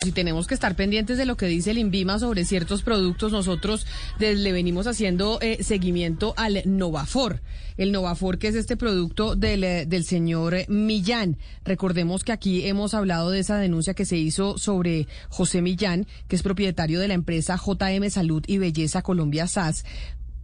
Si tenemos que estar pendientes de lo que dice el INVIMA sobre ciertos productos, nosotros le venimos haciendo eh, seguimiento al Novafor. El Novafor, que es este producto del, eh, del señor Millán. Recordemos que aquí hemos hablado de esa denuncia que se hizo sobre José Millán, que es propietario de la empresa JM Salud y Belleza Colombia SAS,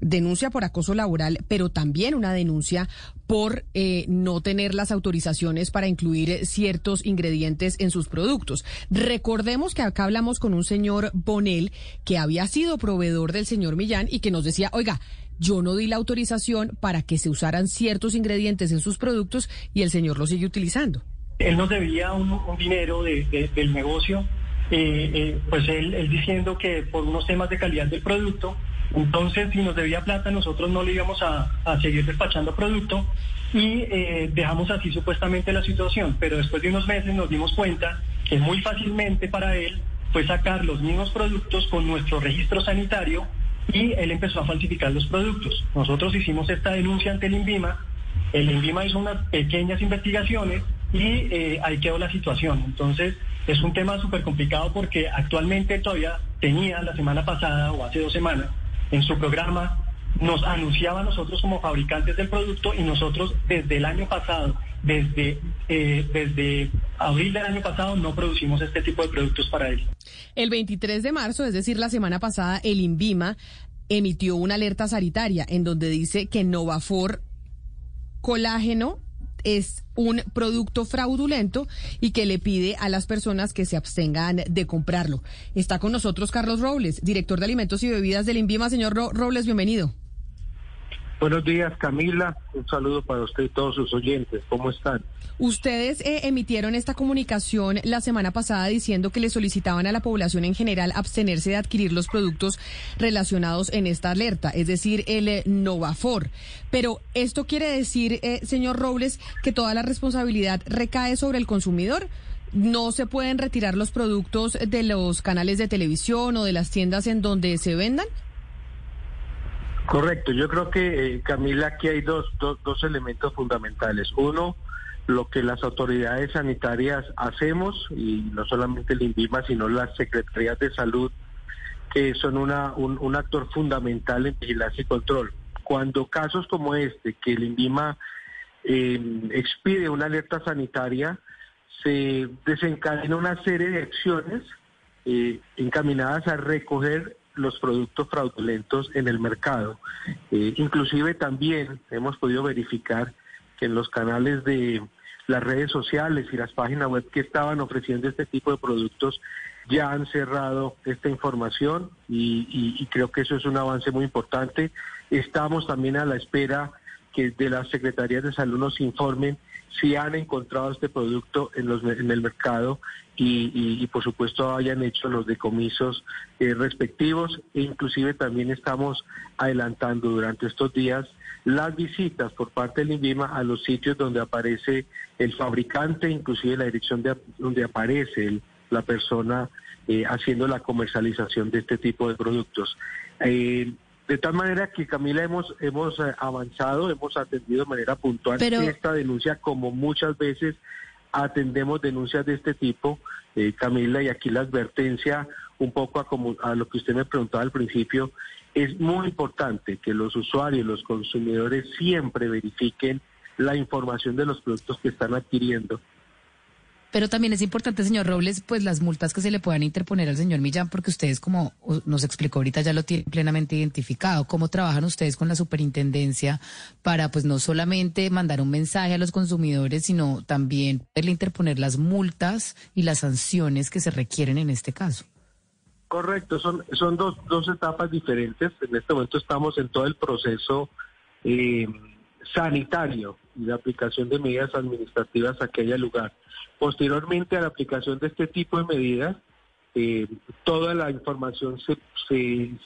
denuncia por acoso laboral, pero también una denuncia por eh, no tener las autorizaciones para incluir eh, ciertos ingredientes en sus productos. Recordemos que acá hablamos con un señor Bonel que había sido proveedor del señor Millán y que nos decía, oiga, yo no di la autorización para que se usaran ciertos ingredientes en sus productos y el señor lo sigue utilizando. Él nos debía un, dinero del negocio, eh, pues él diciendo que por unos temas de calidad del producto, entonces, si nos debía plata, nosotros no le íbamos a, seguir despachando producto y eh, dejamos así supuestamente la situación. Pero después de unos meses nos dimos cuenta que muy fácilmente para él fue sacar los mismos productos con nuestro registro sanitario y él empezó a falsificar los productos. Nosotros hicimos esta denuncia ante el INVIMA, el INVIMA hizo unas pequeñas investigaciones y eh, ahí quedó la situación. Entonces, es un tema súper complicado porque actualmente todavía tenía la semana pasada o hace dos semanas en su programa nos anunciaba a nosotros como fabricantes del producto y nosotros desde el año pasado, desde, eh, desde abril del año pasado, no producimos este tipo de productos para él. El 23 de marzo, es decir, la semana pasada, el INVIMA emitió una alerta sanitaria en donde dice que Novafor colágeno es un producto fraudulento y que le pide a las personas que se abstengan de comprarlo. Está con nosotros Carlos Robles, director de alimentos y bebidas del INVIMA. Señor Robles, bienvenido. Buenos días, Camila. Un saludo para usted y todos sus oyentes. ¿Cómo están? Ustedes eh, emitieron esta comunicación la semana pasada diciendo que le solicitaban a la población en general abstenerse de adquirir los productos relacionados en esta alerta, es decir, el eh, Novafor. Pero esto quiere decir, eh, señor Robles, que toda la responsabilidad recae sobre el consumidor. No se pueden retirar los productos de los canales de televisión o de las tiendas en donde se vendan. Correcto, yo creo que, eh, Camila, aquí hay dos, dos, dos elementos fundamentales. Uno, lo que las autoridades sanitarias hacemos, y no solamente el INVIMA, sino las secretarías de salud, que son una, un, actor fundamental en vigilancia y control. Cuando casos como este, que el INVIMA eh, expide una alerta sanitaria, se desencadena una serie de acciones eh, encaminadas a recoger los productos fraudulentos en el mercado. Eh, inclusive también hemos podido verificar que en los canales de las redes sociales y las páginas web que estaban ofreciendo este tipo de productos ya han cerrado esta información y, y creo que eso es un avance muy importante. Estamos también a la espera que de las secretarías de salud nos informen si han encontrado este producto en, los, en el mercado y, por supuesto hayan hecho los decomisos eh, respectivos e inclusive también estamos adelantando durante estos días las visitas por parte del INVIMA a los sitios donde aparece el fabricante, inclusive la dirección de, donde aparece la persona eh, haciendo la comercialización de este tipo de productos. Eh, de tal manera que Camila hemos hemos eh, avanzado, hemos atendido de manera puntual esta denuncia como muchas veces atendemos denuncias de este tipo, eh, Camila, y aquí la advertencia un poco a, a lo que usted me preguntaba al principio, es muy importante que los usuarios, los consumidores siempre verifiquen la información de los productos que están adquiriendo pero también es importante, señor Robles, pues las multas que se le puedan interponer al señor Millán, porque ustedes, como nos explicó ahorita, ya lo tienen plenamente identificado. ¿Cómo trabajan ustedes con la superintendencia para, pues, no solamente mandar un mensaje a los consumidores, sino también poderle interponer las multas y las sanciones que se requieren en este caso? Correcto, son, son dos, dos etapas diferentes. En este momento estamos en todo el proceso. Eh, sanitario y la aplicación de medidas administrativas a que haya lugar. Posteriormente a la aplicación de este tipo de medidas, eh, toda la información se,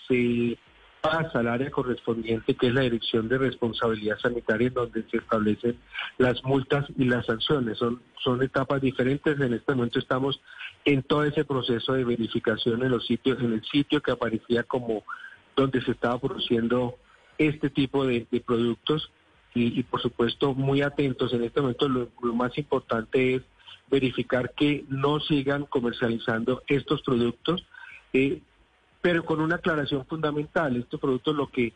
se, pasa al área correspondiente, que es la Dirección de Responsabilidad Sanitaria, en donde se establecen las multas y las sanciones. Son, son etapas diferentes. En este momento estamos en todo ese proceso de verificación en los sitios, en el sitio que aparecía como donde se estaba produciendo este tipo de, productos y, por supuesto muy atentos. En este momento lo, más importante es verificar que no sigan comercializando estos productos, eh, pero con una aclaración fundamental. Estos productos lo que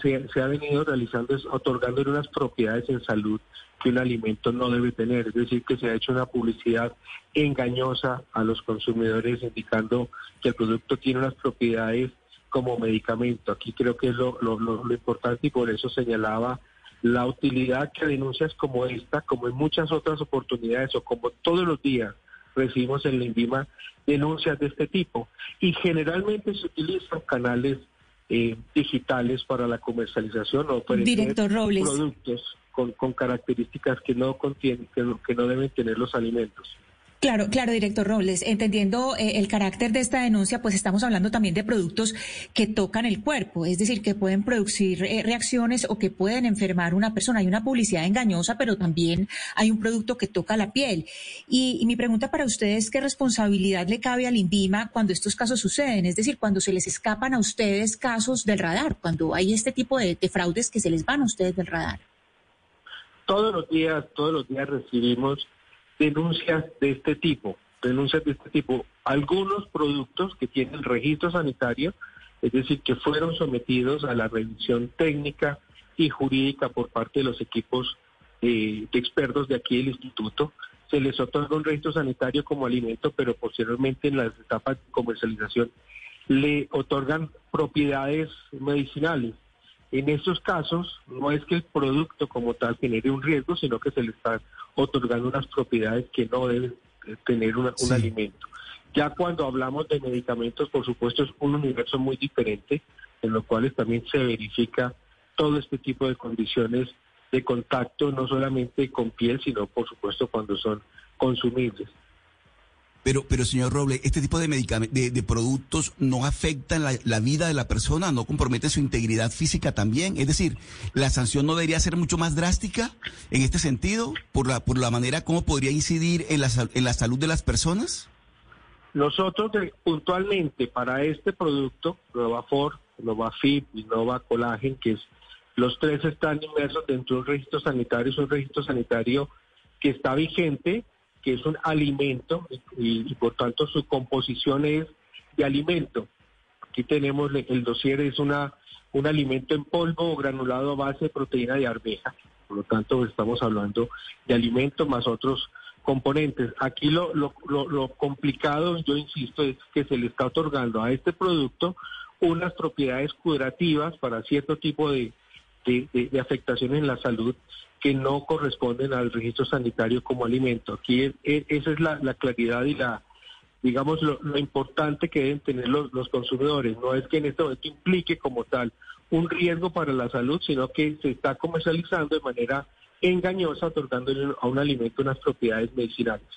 se, ha venido realizando es otorgando unas propiedades en salud que un alimento no debe tener, es decir, que se ha hecho una publicidad engañosa a los consumidores indicando que el producto tiene unas propiedades como medicamento. Aquí creo que es lo, importante y por eso señalaba la utilidad que denuncias como esta, como en muchas otras oportunidades o como todos los días recibimos en la INVIMA denuncias de este tipo. Y generalmente se utilizan canales eh, digitales para la comercialización o para productos con, con características que no contienen, que no deben tener los alimentos. Claro, claro, director Robles. Entendiendo eh, el carácter de esta denuncia, pues estamos hablando también de productos que tocan el cuerpo, es decir, que pueden producir eh, reacciones o que pueden enfermar una persona. Hay una publicidad engañosa, pero también hay un producto que toca la piel. Y, mi pregunta para ustedes es qué responsabilidad le cabe al INVIMA cuando estos casos suceden, es decir, cuando se les escapan a ustedes casos del radar, cuando hay este tipo de fraudes que se les van a ustedes del radar. Todos los días, todos los días recibimos denuncias de este tipo, denuncias de este tipo. Algunos productos que tienen registro sanitario, es decir, que fueron sometidos a la revisión técnica y jurídica por parte de los equipos eh, de expertos de aquí del instituto, se les otorga un registro sanitario como alimento, pero posteriormente en las etapas de comercialización le otorgan propiedades medicinales. En estos casos, no es que el producto como tal genere un riesgo, sino que se le está otorgando unas propiedades que no deben eh, tener un alimento. Ya cuando hablamos de medicamentos, por supuesto, es un universo muy diferente, en lo cual también se verifica todo este tipo de condiciones de contacto, no solamente con piel, sino por supuesto cuando son consumibles. Pero, pero señor Roble, este tipo de, de, de productos no afectan la, vida de la persona, no compromete su integridad física también. Es decir, la sanción no debería ser mucho más drástica en este sentido, por la, por la manera como podría incidir en la, en la salud de las personas. Nosotros puntualmente para este producto, Novafor, Novafib y Nova Collagen, que es, los tres están inmersos dentro de un registro sanitario, es un registro sanitario que está vigente que es un alimento y, por tanto su composición es de alimento. Aquí tenemos el dossier, es una, un alimento en polvo o granulado a base de proteína de arveja. Por lo tanto, estamos hablando de alimento más otros componentes. Aquí lo, lo, lo, complicado, yo insisto, es que se le está otorgando a este producto unas propiedades curativas para cierto tipo de, de afectaciones en la salud que no corresponden al registro sanitario como alimento. Aquí esa es la, claridad y la, digamos, lo, importante que deben tener los, los, consumidores. No es que en este momento implique como tal un riesgo para la salud, sino que se está comercializando de manera engañosa, otorgándole a un alimento unas propiedades medicinales.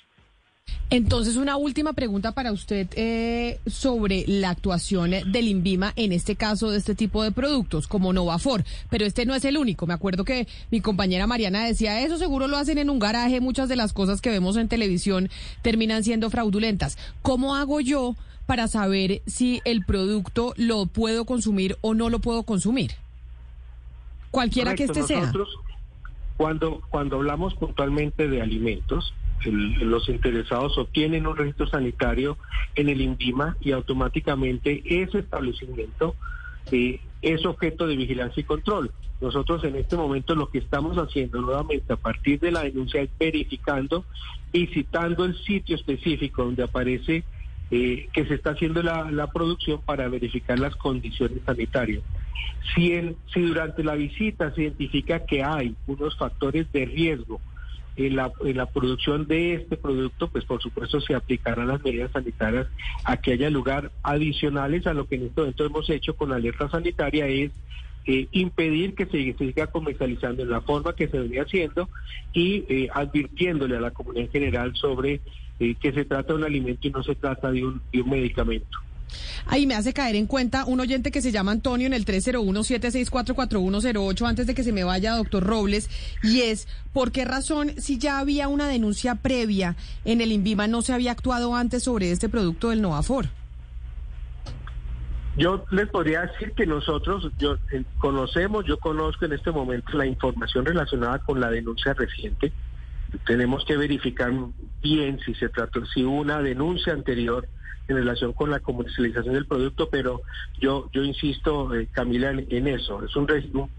Entonces, una última pregunta para usted eh, sobre la actuación del INVIMA en este caso de este tipo de productos, como Novafor. Pero este no es el único. Me acuerdo que mi compañera Mariana decía, eso seguro lo hacen en un garaje. Muchas de las cosas que vemos en televisión terminan siendo fraudulentas. ¿Cómo hago yo para saber si el producto lo puedo consumir o no lo puedo consumir? Cualquiera que este sea. Cuando, cuando hablamos puntualmente de alimentos, los interesados obtienen un registro sanitario en el INVIMA y automáticamente ese establecimiento eh, es objeto de vigilancia y control. Nosotros en este momento lo que estamos haciendo nuevamente a partir de la denuncia es verificando y citando el sitio específico donde aparece eh, que se está haciendo la, producción para verificar las condiciones sanitarias. Si, si durante la visita se identifica que hay unos factores de riesgo, en la, en la producción de este producto, pues por supuesto se aplicarán las medidas sanitarias a que haya lugar adicionales a lo que en este momento hemos hecho con la alerta sanitaria, es eh, impedir que se, siga comercializando en la forma que se venía haciendo y eh, advirtiéndole a la comunidad en general sobre eh, que se trata de un alimento y no se trata de un, de un medicamento. Ahí me hace caer en cuenta un oyente que se llama Antonio en el 301-764-4108 antes de que se me vaya, doctor Robles, y es, ¿por qué razón, si ya había una denuncia previa en el INVIMA, no se había actuado antes sobre este producto del Novafor? Yo les podría decir que nosotros yo eh, conocemos, yo conozco en este momento la información relacionada con la denuncia reciente. Tenemos que verificar bien si se trató, si hubo una denuncia anterior en relación con la comercialización del producto, pero yo yo insisto, eh, Camila, en, eso. Es un,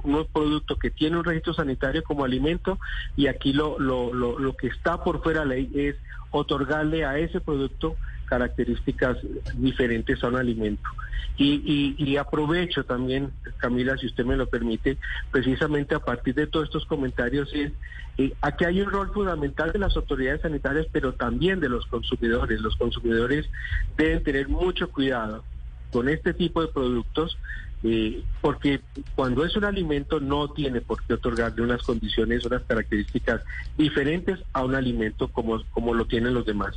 un, producto que tiene un registro sanitario como alimento y aquí lo, lo, lo, lo que está por fuera de ley es otorgarle a ese producto características diferentes a un alimento. Y, y, aprovecho también, Camila, si usted me lo permite, precisamente a partir de todos estos comentarios, es eh, aquí hay un rol fundamental de las autoridades sanitarias, pero también de los consumidores. Los consumidores deben tener mucho cuidado con este tipo de productos, eh, porque cuando es un alimento no tiene por qué otorgarle unas condiciones, unas características diferentes a un alimento como, como lo tienen los demás.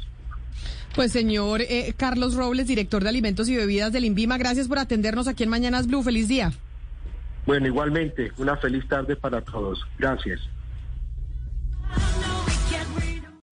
Pues señor eh, Carlos Robles, director de Alimentos y Bebidas del INVIMA, gracias por atendernos aquí en Mañanas Blue. Feliz día. Bueno, igualmente, una feliz tarde para todos. Gracias.